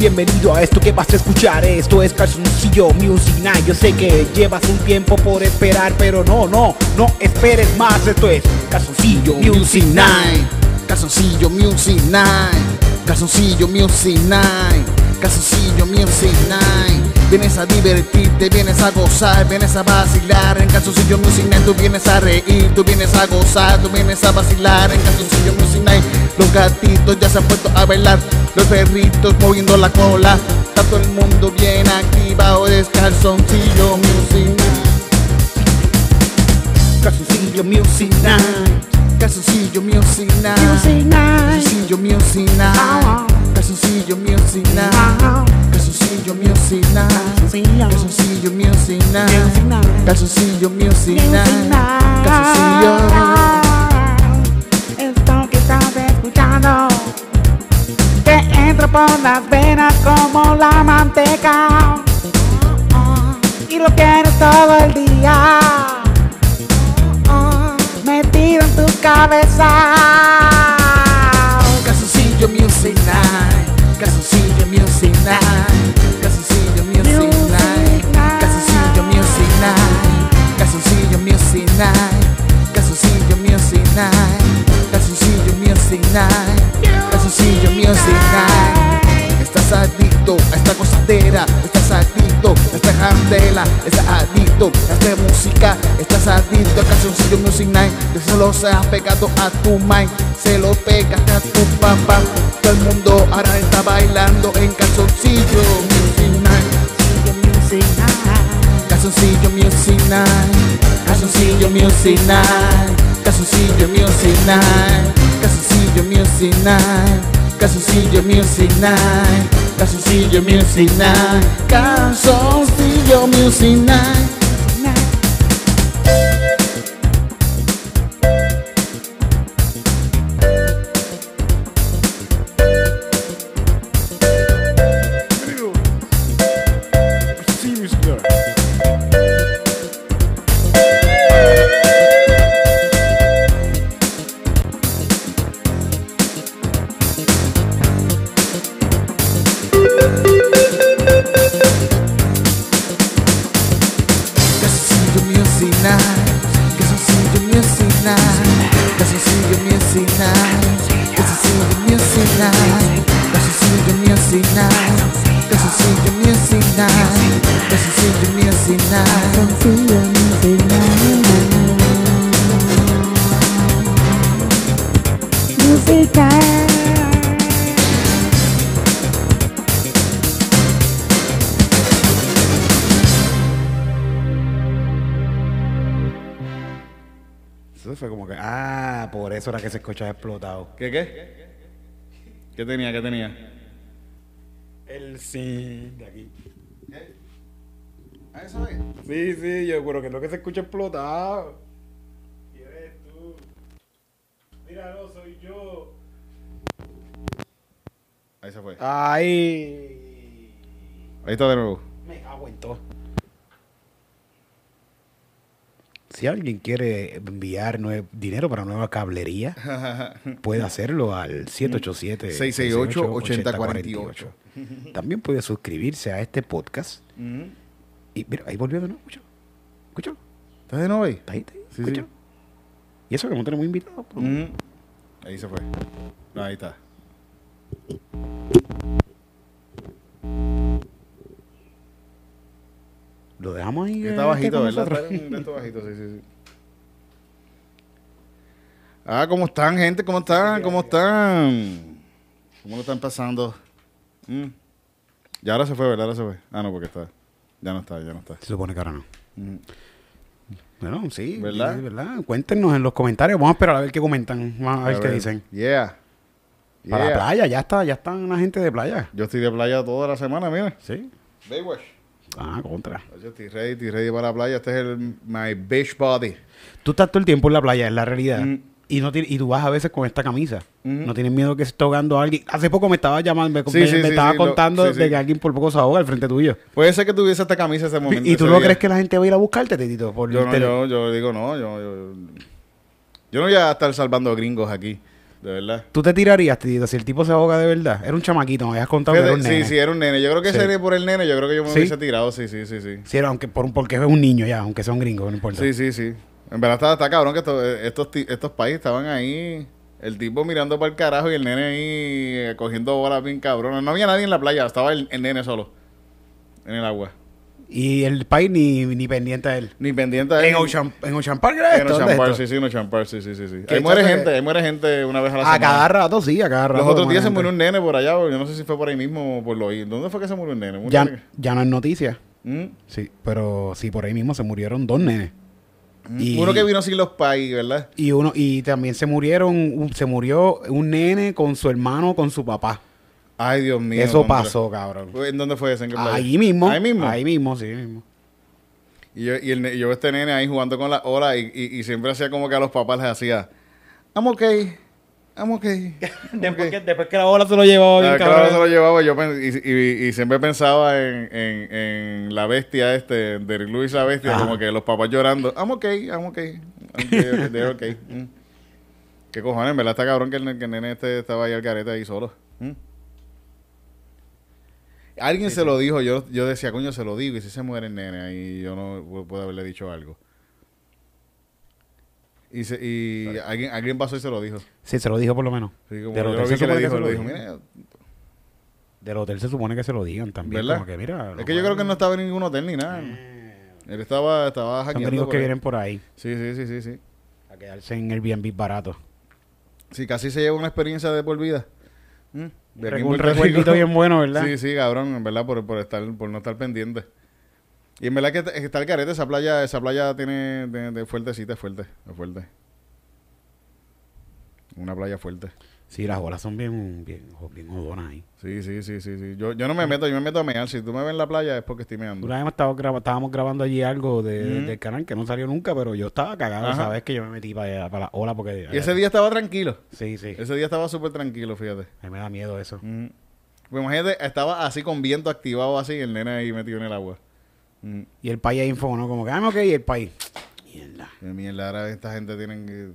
Bienvenido a esto que vas a escuchar. Esto es Calzoncillo Music Night. Yo sé que llevas un tiempo por esperar, pero no, no, no esperes más. Esto es Calzoncillo Music Night. Calzoncillo Music Night. Calzoncillo Music Night. Calzoncillo Music Night. Vienes a divertirte, vienes a gozar, vienes a vacilar. En Calzoncillo Music Night tú vienes a reír, tú vienes a gozar, tú vienes a vacilar. En Calzoncillo Music Night los gatitos ya se han puesto a bailar, los perritos moviendo la cola. Está todo el mundo bien activado, es Calzoncillo Music Night. Calzoncillo Music Night. Calzoncillo Music Night. Calzoncillo Music Night. Calzoncillo Music Night. Calzoncillo Music Night. Calzoncillo Music Night. Calzoncillo Music Night. Calzoncillo. Esto que estás escuchando Te entra por las venas como la manteca Y lo quieres todo el día Metido en tu cabeza Calzoncillo Music Night. Calzoncillo Music Night. Calzoncillo Music Night. Estás adicto a esta cosadera, estás adicto a esta candela, estás adicto a esta música, estás adicto a Calzoncillo Music Night, que solo se ha pegado a tu mind, se lo pegaste a tu papá, todo el mundo ahora está bailando en Calzoncillo Calzoncillo Music Night, Calzoncillo Music Night, Calzoncillo Music Night, Calzoncillo Music Night, Calzoncillo Music Night, Calzoncillo Music Night. ensinar Mas ensina me ensinar. Mas ensina me ensinar. Mas ensina me ensinar. Mas ensina me ensinar. Mas ensina me ensinar. Confia me ensinar Música fue como que, ah, por eso era que se escuchaba explotado. ¿Qué qué? ¿Qué tenía? ¿Qué tenía? El sí de aquí. ¿A eso es? Sí, sí, yo creo que es lo que se escucha explotado. Y eres tú. Míralo, soy yo. Ahí se fue. Ay. Ahí está de nuevo. Me cago en todo. Si alguien quiere enviar dinero para nueva cablería, puede hacerlo al 787 668-8048. También puede suscribirse a este podcast. Y mira, ahí volvió de nuevo, escúchalo. Escúchalo. ¿Estás de nuevo ahí? Está ahí, está ahí, Sí, sí. Y eso que no tenemos invitados. pues. Mm. Ahí se fue. No, ahí está. Lo dejamos ahí. Está eh, bajito, ¿verdad? Está bajito, sí, sí, sí. Ah, ¿cómo están, gente? ¿Cómo están? ¿Cómo están? ¿Cómo lo están pasando? Mm. Ya ahora se fue, ¿verdad? Ahora se fue. Ah, no, porque está. Ya no está, ya no está. Se supone que ahora no. Mm. Bueno, sí, ¿Verdad? sí, ¿verdad? Cuéntenos en los comentarios. Vamos a esperar a ver qué comentan. Vamos a ver A qué ver. dicen. Yeah. Para la Yeah. playa, ya está, ya están la gente de playa. Yo estoy de playa toda la semana, mira. Sí. Baywatch. Ah, contra. Yo estoy ready, estoy ready para la playa. Este es el my beach body. Tú estás todo el tiempo en la playa, es la realidad. Mm. Y no y tú vas a veces con esta camisa. Mm. No tienes miedo que se esté ahogando alguien. Hace poco me estaba llamando, me, Sí, me- sí, me sí, estaba lo- contando de que alguien por poco se ahoga al frente tuyo. Puede ser que tuviese esta camisa ese momento. ¿Y tú no día. crees que la gente va a ir a buscarte, Titito? Por Yo no, yo, yo digo no, yo, yo, yo no voy a estar salvando gringos aquí. De verdad. ¿Tú te tirarías, Tito, si el tipo se ahoga de verdad? Era un chamaquito, me habías contado que Fíjate, era un nene. sí, sí, era un nene. Yo creo que Sí. sería por el nene, yo creo que yo me ¿Sí? hubiese tirado, sí, sí, sí, sí. Sí, era, aunque por, porque es un niño ya, aunque sea un gringo, no importa. Sí, sí, sí. En verdad está, está cabrón que estos, estos, estos países estaban ahí, el tipo mirando para el carajo y el nene ahí eh, cogiendo bolas bien cabrón. No había nadie en la playa, estaba el, el nene solo en el agua. Y el país ni, ni pendiente a él. Ni pendiente de En Ocean, en Ocean Park era En Ocean ¿dónde es Park, sí, sí, en Ocean Park, sí, sí, sí. sí. ¿Qué Ahí muere gente, ahí muere gente una vez a la A semana. cada rato, sí, a cada rato. Los otros días se murió un nene por allá, yo no sé si fue por ahí mismo o por lo oí. ¿Dónde fue que se murió un nene? Un Ya, nene ya no es noticia. ¿Mm? Sí, pero sí, por ahí mismo se murieron dos nenes. Y- Uno que vino sin los pais, ¿verdad? Y uno y también se murieron, se murió un nene con su hermano, con su papá. Ay, Dios mío. Eso pasó, cabrón. ¿En dónde fue ese? ¿En qué playa? Ahí mismo. Ahí mismo. Ahí mismo, sí mismo. Y yo, y el, y yo veo este nene ahí jugando con la ola y, y, y siempre hacía como que a los papás les hacía, I'm okay, I'm okay. I'm Después, okay". que, después que la bola se lo llevó bien, Ah, claro, cabrón. se lo llevaba yo y, y- y siempre pensaba en, en, en la bestia este, de Luis la bestia, Ajá. como que los papás llorando, I'm okay, I'm okay, I'm okay, okay, they're okay". Mm. ¿Qué cojones? En verdad está cabrón que el, que el nene este estaba ahí al carete ahí solo. Mm. Alguien se lo dijo, yo, yo decía, coño, se lo digo, y si se muere el nene ahí, yo no pu- puedo haberle dicho algo. Y, se, y alguien, alguien pasó y se lo dijo. Sí, se lo dijo por lo menos. Sí, como Del hotel lo se supone que dijo, se lo le dijo, dijo. mira, Del hotel se supone que se lo digan también. ¿verdad? Como que, mira, es que yo creo que él no estaba en ningún hotel ni nada. Él estaba, estaba Son por que ahí. vienen por ahí Sí, sí, sí, sí, sí. a quedarse en Airbnb barato. Sí, casi se lleva una experiencia de por vida. Mm, de un recuerdito bien bueno, ¿verdad? Sí, sí, cabrón, en verdad, por, por estar, por no estar pendiente. Y en verdad que está el carete, esa playa, esa playa tiene de, de fuertecita, es fuerte, es fuerte. Una playa fuerte. Sí, las olas son bien, bien, bien jodonas ahí. Sí, sí, sí, sí, sí. Yo, yo no me meto, yo me meto a mear. Si tú me ves en la playa es porque estoy meando. Una vez estaba graba- estábamos grabando allí algo de, Ujú. del canal que no salió nunca, pero yo estaba cagado. ¿sabes? Que yo me metí para, para la ola porque... Y ese día estaba tranquilo. Sí, sí. Ese día estaba súper tranquilo, fíjate. A mí me da miedo eso. Mm. Pues imagínate, estaba así con viento activado así y el nene ahí metido en el agua. Mm. Y el país ahí info, ¿no? Como que, ah, ok, y el país. Mierda. Mierda, ahora esta gente tienen que...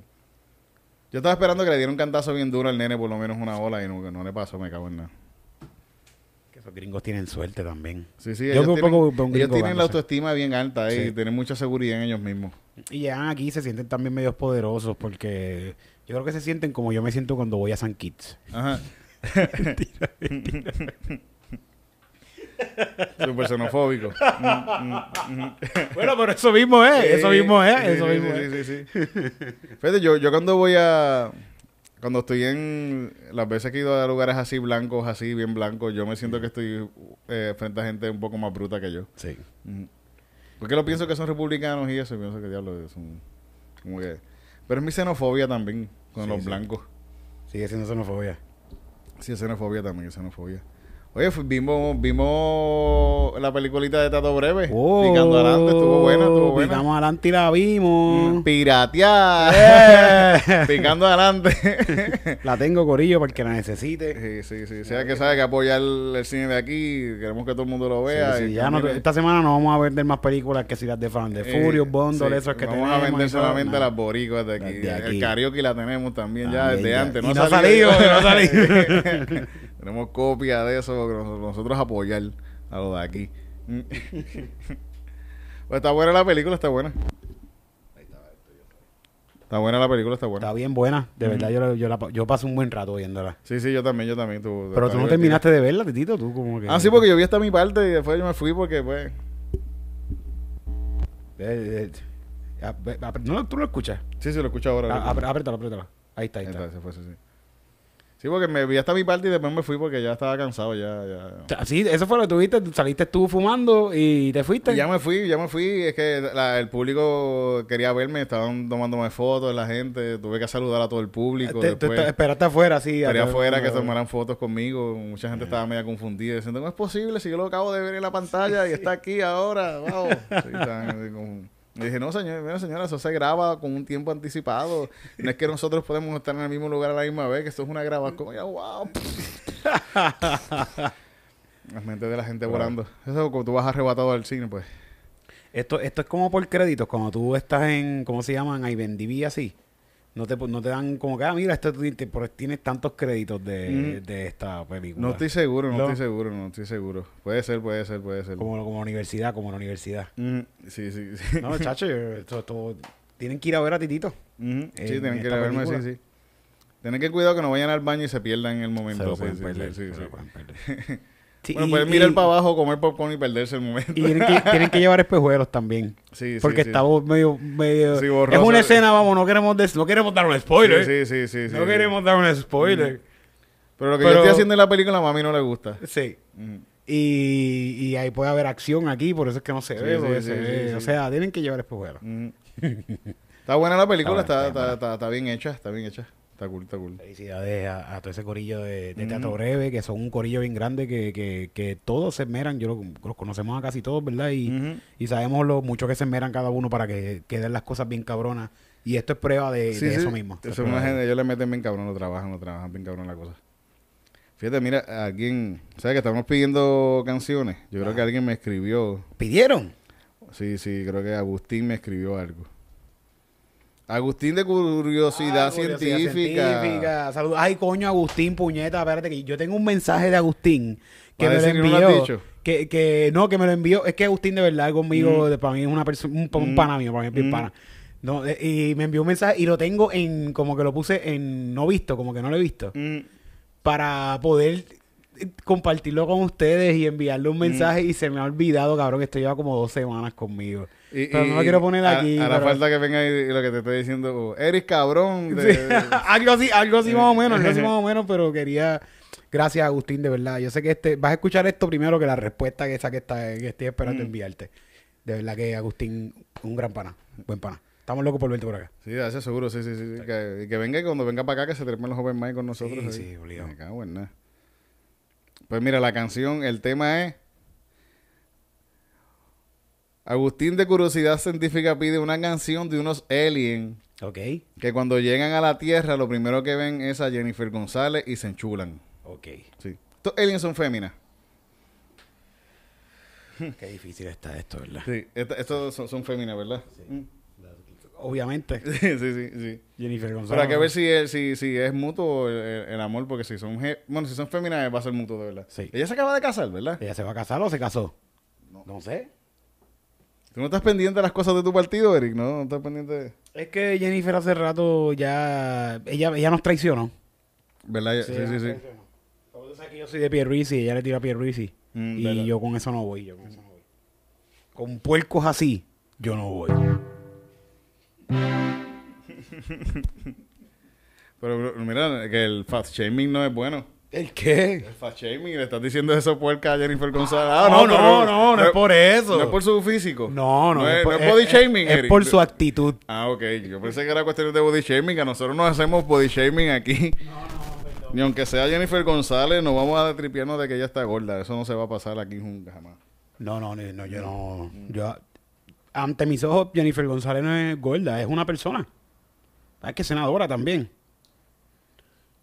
Yo estaba esperando que le diera un cantazo bien duro al nene, por lo menos una ola, y no, no le pasó, me cago en nada. Que esos gringos tienen suerte también. Sí, sí, Yo ellos un tienen, poco- ellos la autoestima bien alta eh, Sí. y tienen mucha seguridad en ellos mismos. Y llegan aquí y se sienten también medios poderosos porque yo creo que se sienten como yo me siento cuando voy a San Kitts. Ajá. Súper xenofóbico. Mm, mm, mm. bueno, pero eso mismo es, eso mismo es, sí, eso mismo sí, es. sí, sí. Fíjate, yo, yo cuando voy a... Cuando estoy en... Las veces que he ido a lugares así blancos, así bien blancos, yo me siento que estoy eh, frente a gente un poco más bruta que yo. Sí. Porque lo pienso que son republicanos y eso, y pienso que diablo son... Como que... Pero es mi xenofobia también con Sí, los sí. blancos. Sigue siendo xenofobia. Sí, es xenofobia también, es xenofobia. Oye, vimos, vimos la peliculita de Tato Breve. Picando adelante, estuvo buena, estuvo buena. Oh, Picamos adelante y la vimos. Mm, Piratear. Eh. Picando adelante. la tengo, Corillo, para que la necesite. sí, sí, sí. Sea que sabe que apoyar el, el cine de aquí, queremos que todo el mundo lo vea. Sí, ya no- esta semana no vamos a vender más películas que si las de Fan de eh, Furious, Bondol, sí, esas que Vamos tenemos. a vender solamente las boricuas de aquí. De aquí. El karaoke la tenemos también, ya desde ya. antes. Y No, no ha salido, no ha salido. Tenemos copia de eso, nosotros apoyar a lo de aquí. pues está buena la película, está buena. Está buena la película, está buena. Está bien buena, de verdad yo, la- yo, la, yo paso un buen rato viéndola. Sí, sí, yo también, yo también. tú- Pero tú no terminaste de verla, Titito, tú como que... Ah, sí, porque yo vi hasta mi parte y después yo me fui porque, pues... Eh, eh, ah, ah, no, tú lo escuchas. Sí, sí, lo escucho ahora. Ah, ahorita. apr- Apriétalo, apriétalo. Ahí está, ahí está. se fue, sí. Sí, porque me vi hasta mi parte y después me fui porque ya estaba cansado, ya, ya. Sí, eso fue lo que tuviste. Saliste tú fumando y te fuiste. Y ya me fui, ya me fui. Es que la- el público quería verme, estaban tomándome fotos la gente. Tuve que saludar a todo el público. Te- después, te- esperaste afuera, sí. esperé afuera que tomaran fotos conmigo. Mucha gente estaba media confundida, diciendo, ¿cómo es posible si yo lo acabo de ver en la pantalla y está aquí ahora? Wow. Sí, estaban así como- Y dije, no, señor, mira, señora, eso se graba con un tiempo anticipado. No es que nosotros podemos estar en el mismo lugar a la misma vez, que esto es una grabación. Ya, wow. Las mentes de la gente volando. Eso es como tú vas arrebatado al cine, pues. Esto, esto es como por créditos, cuando tú estás en, ¿cómo se llaman? IMDb así. No te, no te dan como que, ah, mira, esto tienes tantos créditos de, Mm. de esta película. No estoy seguro, no, No. estoy seguro, no estoy seguro. Puede ser, puede ser, puede ser. Como, como la universidad, como la universidad. Mm, sí, sí, sí. No, chacho, esto, esto- tienen que ir a ver a Titito. En Sí, tienen que esta verme, sí, película. sí. Tienen que cuidado que no vayan al baño y se pierdan en el Se momento. lo sí, pueden sí, perder, sí, se sí. lo pueden perder. Sí, Bueno, y- pueden mirar y- para abajo, comer popcorn y perderse el momento. Y tienen que, tienen que llevar espejuelos también. Sí, sí, Porque sí. estamos medio, medio es una escena, vamos, no queremos des- no queremos dar un spoiler. Sí, sí, sí, sí, no queremos dar un spoiler. Pero lo que Pero- yo estoy haciendo en la película a mami no le gusta. Sí. Y, y ahí puede haber acción aquí, por eso es que no se ve. se. O sea, tienen que llevar espejuelos. Está buena la película, está, está, está bien hecha, está bien hecha. Está cool, está cool. Felicidades a, a todo ese corillo de, de Teatro. Breve, que son un corillo bien grande, que, que, que todos se esmeran. Yo lo- los conocemos a casi todos, ¿verdad? Y, y sabemos lo mucho que se esmeran cada uno para que queden las cosas bien cabronas. Y esto es prueba de, Sí, de sí. eso mismo. Eso es una gente, ellos le meten bien cabrón, lo trabajan, lo trabajan bien cabrón la cosa. Fíjate, mira, alguien, ¿sabes que estamos pidiendo canciones? Yo creo que alguien me escribió, ¿Pidieron? sí, sí, creo que Agustín me escribió algo. Agustín de Curiosidad Ah, curiosidad científica. Saludos. Ay, coño, Agustín, puñeta, espérate que yo tengo un mensaje de Agustín que me lo decir que no lo has envió. dicho. que, que no, que me lo envió. Es que Agustín de verdad conmigo, de- para mí es una persona, un, un Mm. pana mío, para mí es Mm. pana. No, eh, y me envió un mensaje y lo tengo en, como que lo puse en no visto, como que no lo he visto, Mm, para poder eh, compartirlo con ustedes y enviarle un mensaje y se me ha olvidado, cabrón, que esto lleva como dos semanas conmigo. Y- Pero y- no lo quiero poner a- aquí, Hará pero- falta que venga y, lo que te estoy diciendo, oh, eres cabrón. de- Sí, algo así, algo así más o menos, algo así más o menos, pero quería, gracias Agustín, de verdad. Yo sé que este, vas a escuchar esto primero que la respuesta que esa que, está, que estoy esperando Mm. enviarte. De verdad que Agustín, un gran pana, buen pana. Estamos locos por verte por acá. Sí, hace seguro, sí, sí, sí. sí. Que, venga y cuando venga para acá que se trepen los open mic con nosotros. Sí, ahí. sí, obligado. Me cago en nada. Pues mira, la canción, el tema es... Agustín de Curiosidad Científica pide una canción de unos aliens Ok, que cuando llegan a la Tierra lo primero que ven es a Jennifer González y se enchulan. ok. Sí. Estos aliens son féminas. Qué difícil está esto, ¿verdad? Sí, esta- estos son, son féminas, ¿verdad? Mm. Obviamente, Sí, sí, sí, sí. Jennifer González. Pero hay que ver si es, si, si es mutuo el, amor, porque si son bueno, si son féminas va a ser mutuo de verdad. Sí. Ella se acaba de casar, ¿verdad? ¿Ella se va a casar o se casó? No, sé. ¿Tú no estás pendiente de las cosas de tu partido, Eric? No, no estás pendiente de... Es que Jennifer hace rato ya, ella, ella nos traicionó. ¿Verdad? Sí, sí, sí. Como tú sabes que yo soy de Pierluisi y ella le tira a Pierluisi. Mm, y verdad. yo con eso no voy, yo con eso no voy. Con puercos así, yo no voy. Pero mira, que el fast shaming no es bueno. ¿El qué? El fast shaming, le estás diciendo eso puerca a Jennifer González. Ah, no, no, pero no, no es por eso. No es por su físico. No, no, No es, por- no es body shaming, es, por su actitud. Ah, ok. Yo pensé que era cuestión de body shaming, que nosotros no hacemos body shaming aquí. Ni aunque sea Jennifer González, no vamos a tripiarnos de que ella está gorda. Eso no se va a pasar aquí nunca jamás. No, no, no, no, yo no. Yo, ante mis ojos, Jennifer González no es gorda, es una persona. Es que es senadora también.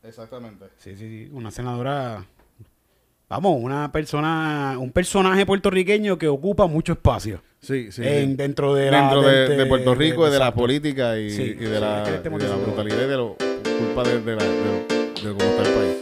Exactamente. Sí, sí, sí, una senadora. Vamos, una persona, un personaje puertorriqueño que ocupa mucho espacio. Sí, sí. en- sí. dentro de, la- Dentro de, del- de Puerto Rico, y de la exacto. política y, Sí, y de, sí, la, y de la brutalidad y de lo culpa de, de la, de, de cómo está el país.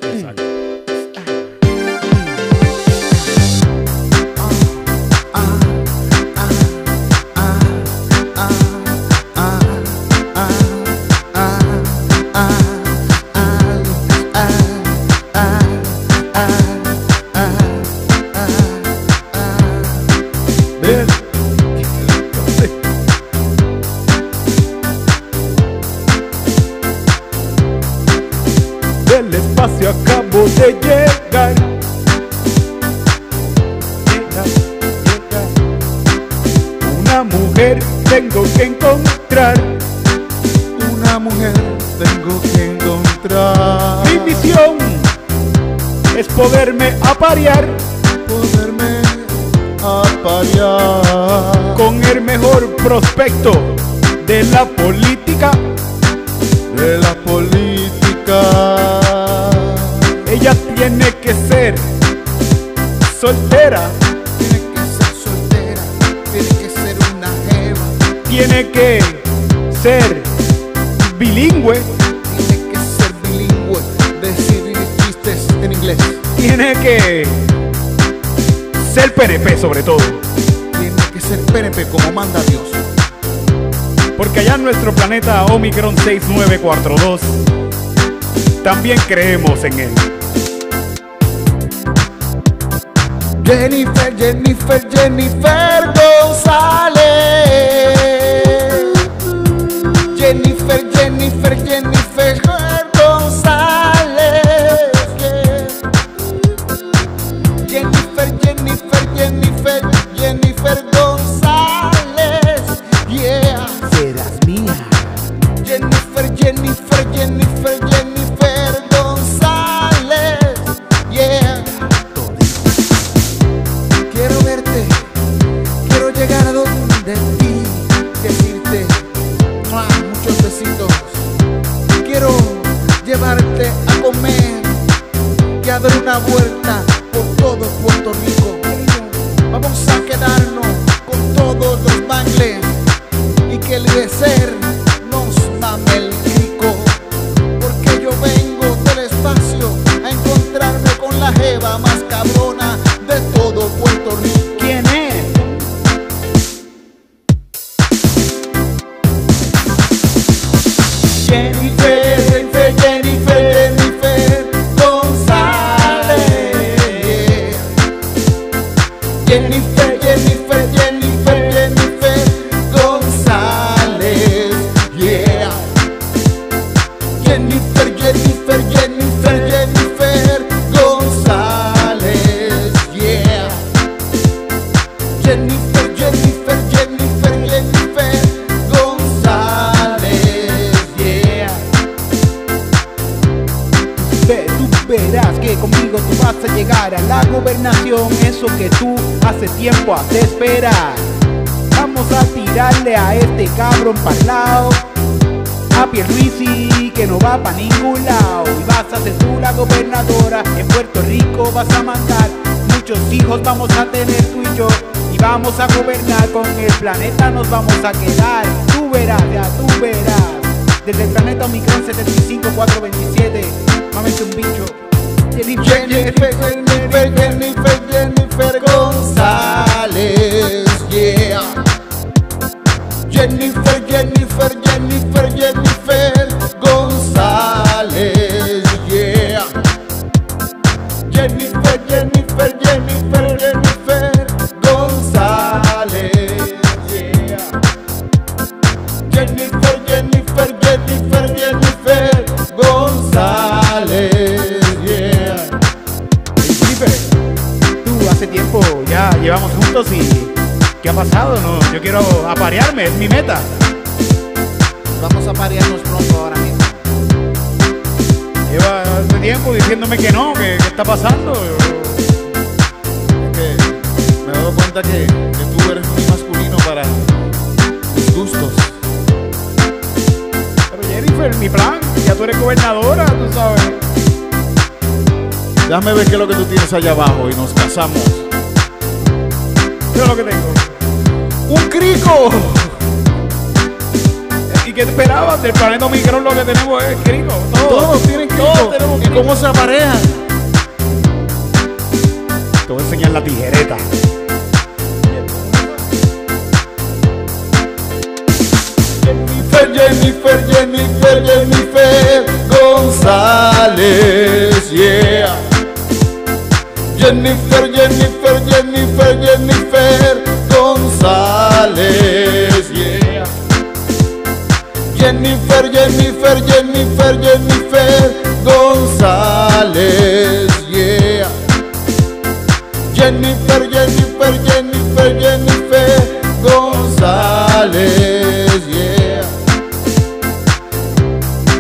Prospecto de la política. de la política. Ella tiene que ser soltera, Tiene que ser soltera, tiene que ser una jeva. tiene que ser bilingüe. Tiene que ser bilingüe, decir chistes en inglés. Tiene que ser PNP sobre todo. Tiene que ser PNP como manda Dios. Porque allá en nuestro planeta Omicron 6942 también creemos en él. Jennifer, Jennifer, Jennifer González. Jennifer, Jennifer, Jennifer González. Jennifer, Jennifer, planeta, nos vamos a quedar. Tú verás, ya tú verás. Desde el planeta Omicron 75427, mámete un bicho. Jennifer, Jennifer, Jennifer, Jennifer, Jennifer González, yeah. Jennifer, Jennifer, Jennifer, Jennifer mi meta. Vamos a parearnos pronto ahora mismo. Lleva hace tiempo diciéndome que no, que qué está pasando. Que me he dado cuenta que, que tú eres muy masculino para mis gustos. Pero Jennifer, mi plan, ya tú eres gobernadora, tú sabes. Déjame ver qué es lo que tú tienes allá abajo y nos casamos. Yo lo que tengo. ¡Un crico! ¿Y qué esperabas? Del planeta Omicron lo que tenemos es crico. Todos, Todos tienen crico. Todos tenemos ¿Y crico. cómo se aparean? Te voy a enseñar la tijereta. Jennifer, Jennifer, Jennifer, Jennifer González, yeah. Jennifer, Jennifer, Jennifer, Jennifer Jennifer, Jennifer, Jennifer, Jennifer González, yeah. Jennifer, Jennifer, Jennifer, Jennifer González, yeah.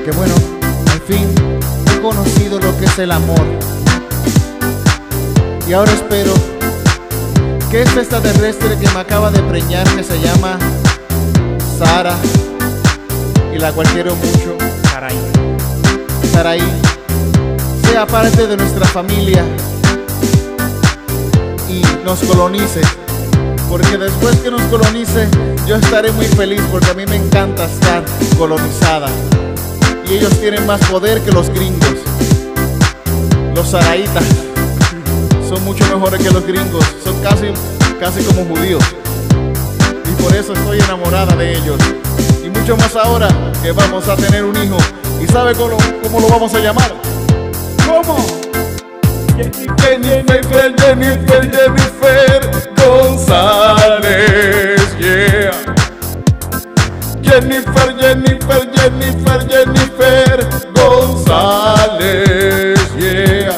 Qué bueno, al fin he conocido lo que es el amor. Y ahora espero que esta extraterrestre que me acaba de preñar, que se llama Sara, la cual quiero mucho, Caray. Saraí, sea parte de nuestra familia y nos colonice. Porque después que nos colonice, yo estaré muy feliz porque a mí me encanta estar colonizada. y ellos tienen más poder que los gringos. Los saraitas son mucho mejores que los gringos, son casi, casi como judíos. Y por eso estoy enamorada de ellos. Y mucho más ahora que vamos a tener un hijo. ¿Y sabe cómo, cómo lo vamos a llamar? ¿Cómo? Jennifer, Jennifer, Jennifer González, yeah. Jennifer, Jennifer, Jennifer, Jennifer González, yeah.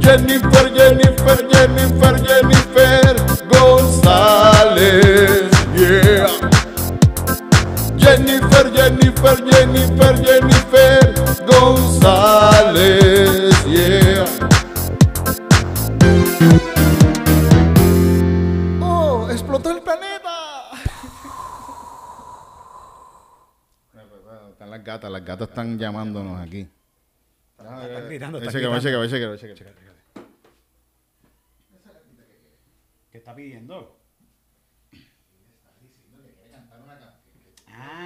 Jennifer, Jennifer, Jennifer, Jennifer Jennifer, Jennifer, Jennifer, González, yeah. Oh, explotó el planeta. Están las gatas, las gatas están llamándonos aquí. Están gritando, están gritando. chequea, chequea. ¿Qué está pidiendo?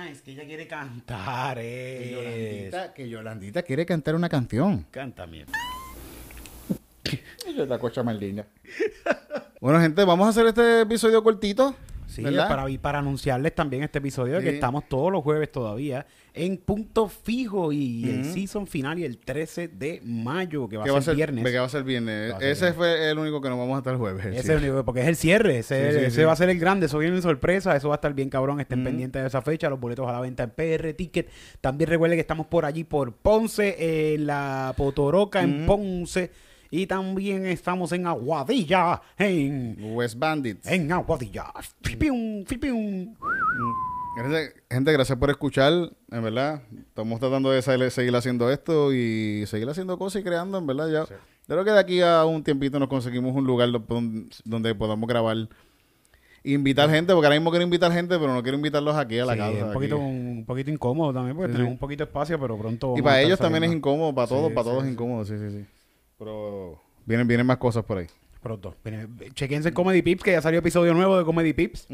Ah, es que ella quiere cantar, Que eh. Yolandita, que Yolandita quiere cantar una canción. Canta mierda. Ella es la cocha más linda. bueno, gente, vamos a hacer este episodio cortito. Sí, ¿verdad? para, y para anunciarles también este episodio de que Sí. estamos todos los jueves todavía en punto fijo y el Ujú. season final y el 13 de mayo, que va, a va ser viernes. Que va a ser viernes. Va a ser Ese fue el único que nos vamos a estar el jueves. Ese sí. es el único- porque es el cierre, ese, Sí, sí, ese sí. va a ser el grande, eso viene en sorpresa, eso va a estar bien cabrón, estén pendientes de esa fecha, los boletos a la venta en PR Ticket. También recuerden que estamos por allí por Ponce, en la Potoroca en. Ponce y también estamos en Aguadilla, en, West Bandits. en Aguadilla. Fipium, fipium. Gracias- gente, gracias por escuchar. En verdad, estamos tratando de seguir haciendo esto y seguir haciendo cosas y creando, en verdad. Ya. Yo creo que de aquí a un tiempito nos conseguimos un lugar do- don- donde podamos grabar. Invitar gente, porque ahora mismo quiero invitar gente, pero no quiero invitarlos aquí a la Sí, casa. un aquí. poquito, un poquito incómodo también, porque Sí, tenemos sí. un poquito de espacio, pero pronto. Y vamos para ellos también es incómodo, para todos, Sí, para sí, todos es sí. incómodo, sí, sí, sí. Pero vienen, vienen más cosas por ahí. Pronto. Chequense Comedy Pips, que ya salió episodio nuevo de Comedy Pips.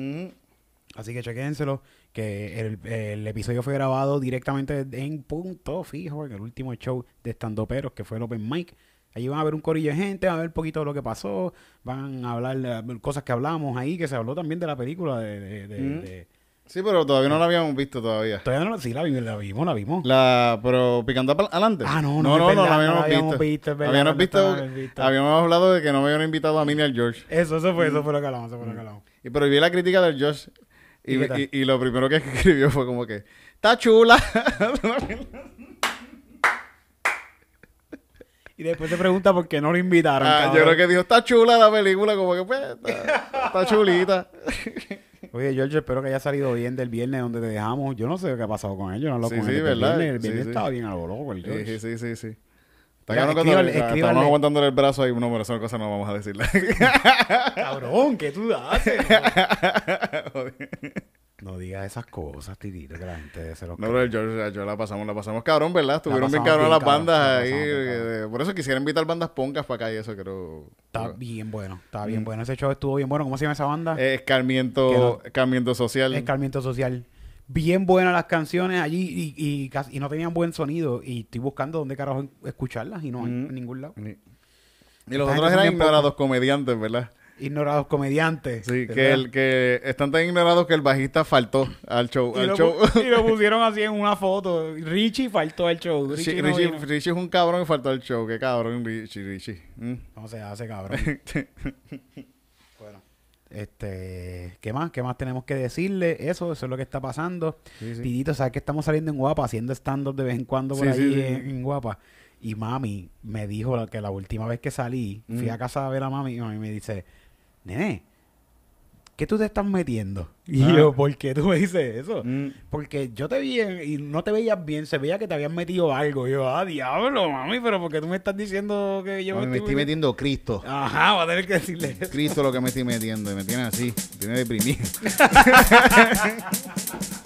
Así que chequénselo, que el, el episodio fue grabado directamente en punto fijo, en el último show de Estandoperos, que fue el Open Mic. Allí van a ver un corillo de gente, van a ver un poquito de lo que pasó, van a hablar de cosas que hablamos ahí, que se habló también de la película de... de- de- Mm. de- Sí, pero todavía no la habíamos visto todavía. Todavía no la, sí, la, vi- la vimos, la vimos. La, pero picando adelante. Ah, no, no, no, no, verdad, la no habíamos la habíamos visto. visto, habíamos visto, habíamos visto. habíamos hablado de que no me habían invitado a mí ni al George. Eso, eso fue, eso fue lo que hablamos, eso fue lo que hablamos. Y pero vi la crítica del Josh y, ¿Y lo primero que escribió fue como que está chula. Y después te pregunta por qué no lo invitaron. Ah, yo creo que dijo está chula la película, como que pues está, está chulita. Oye, George, espero que haya salido bien del viernes donde te dejamos. Yo no sé qué ha pasado con ellos, no hablo Sí, con sí, él desde el ¿verdad? viernes. El viernes sí. estaba bien a lo loco el George. Sí, sí, sí, sí. Está estamos aguantándole el brazo ahí. No, pero esa cosa no vamos a decirle. Cabrón, ¿qué tú haces? No digas esas cosas, titito, que la gente se los No, pero yo la pasamos, la pasamos cabrón, ¿verdad? Estuvieron bien cabrón las bandas ahí. por eso quisiera invitar bandas poncas para acá y eso, creo. Está bien bueno, está bien bueno. Ese show estuvo bien bueno. ¿Cómo se llama esa banda? Eh, Escarmiento, escarmiento social. Escarmiento Social. Bien buenas las canciones allí y, y, casi- y no tenían buen sonido. Y estoy buscando dónde carajo escucharlas y no hay Mm. en ningún lado. Y los otros eran ignorados comediantes, ¿verdad? Ignorados comediantes. Sí, ¿verdad? que, el, que están tan ignorados que el bajista faltó al show. Y al lo, show. pu- y lo pusieron así en una foto. Richie faltó al show. Richie, no es un cabrón y faltó al show. Qué cabrón, Richie, Richie. Mm. ¿Cómo se hace, cabrón? bueno. Este, ¿qué más? ¿Qué más tenemos que decirle? Eso, eso es lo que está pasando. Sí, sí. Tidito, ¿sabes que estamos saliendo en Guapa? Haciendo stand-up de vez en cuando por ahí. En, en Guapa. Y mami me dijo que la última vez que salí, fui Mm. a casa a ver a mami y mami me dice, nene, ¿qué tú te estás metiendo? Y Ah. yo, ¿por qué tú me dices eso? Mm. Porque yo te vi en- y no te veías bien, se veía que te habían metido algo. Y yo, ah, diablo, mami, pero ¿por qué tú me estás diciendo que yo Mami, me estoy metiendo Cristo. Ajá, voy a tener que decirle eso. Cristo lo que me estoy metiendo. Y me tiene así. Me tiene deprimido.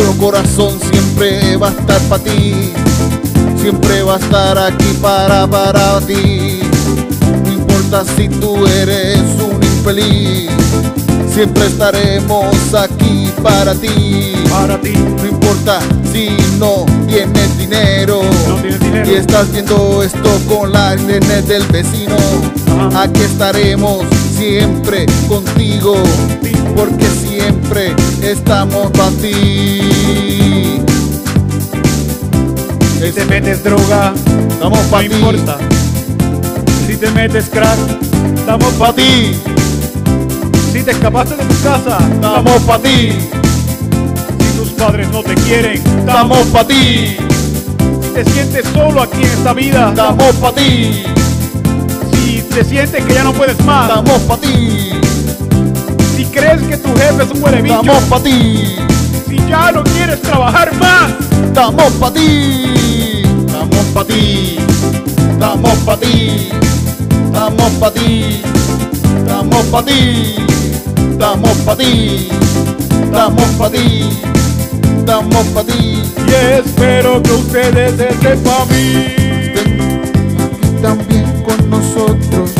Nuestro corazón siempre va a estar para ti. Siempre va a estar aquí para, para ti. No importa si tú eres un infeliz. Siempre estaremos aquí para ti. Para ti. No importa si no tienes dinero. No tienes dinero. Y estás viendo esto con la internet del vecino. Ajá. Aquí estaremos siempre contigo. Porque siempre estamos para ti. Si te metes droga, Estamos no para ti. importa. Si te metes crack, estamos Para ti. Si te escapaste de tu casa, Estamos para ti. Si tus padres no te quieren, Estamos para ti. Si te sientes solo aquí en esta vida, Estamos para ti. si te sientes que ya no puedes más, Estamos para ti. Crees que tu jefe es un huele bicho, Estamos para ti. si ya no quieres trabajar más, Estamos para ti. Estamos para ti. Estamos para ti. Estamos para ti. Estamos para ti. Estamos para ti. Estamos para ti. Estamos para ti. y espero que ustedes estén para mí. Aquí también con nosotros.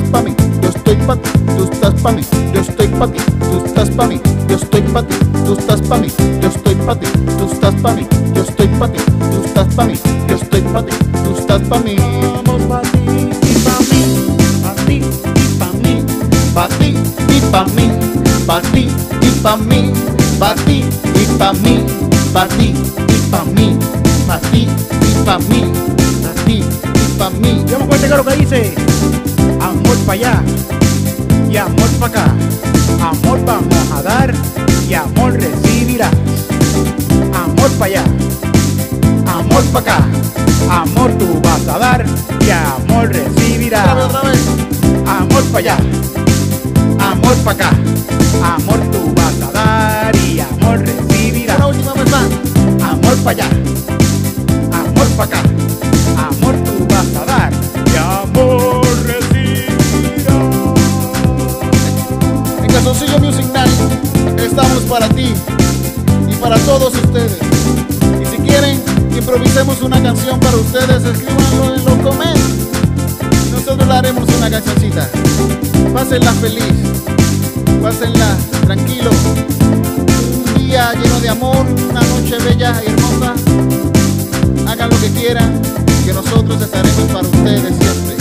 Estás pa' mí. Yo estoy pa' ti, tú estás pa' mí. Yo estoy pa' ti, tú estás pa' mí. Yo estoy pa' ti, tú estás pa' mí. Yo estoy pa' ti, tú estás pa' mí. Yo estoy pa' ti, tú estás pa' mí. Yo estoy pa' ti, tú estás pa' mí. Vamos pa' ti y pa' mí, pa' ti y pa' mí. Pa' ti y pa' mí, pa' ti y pa' mí, pa' ti y pa' mí, pa' ti y pa' mí, pa' ti y pa' mí, pa' ti y pa' mí. Cuenta que lo que dice, amor para allá y amor para acá, amor vamos a dar y amor recibirás, amor para allá, amor para acá, amor tú vas a dar y amor recibirás, amor para allá, amor para acá, amor tú vas a dar y amor recibirás, amor para allá, estamos para ti y para todos ustedes. Y si quieren que improvisemos una canción para ustedes, escríbanlo en los comments. Nosotros le haremos una cancioncita. Pásenla feliz, pásenla tranquilo. Un día lleno de amor, una noche bella y hermosa. Hagan lo que quieran, que nosotros estaremos para ustedes siempre.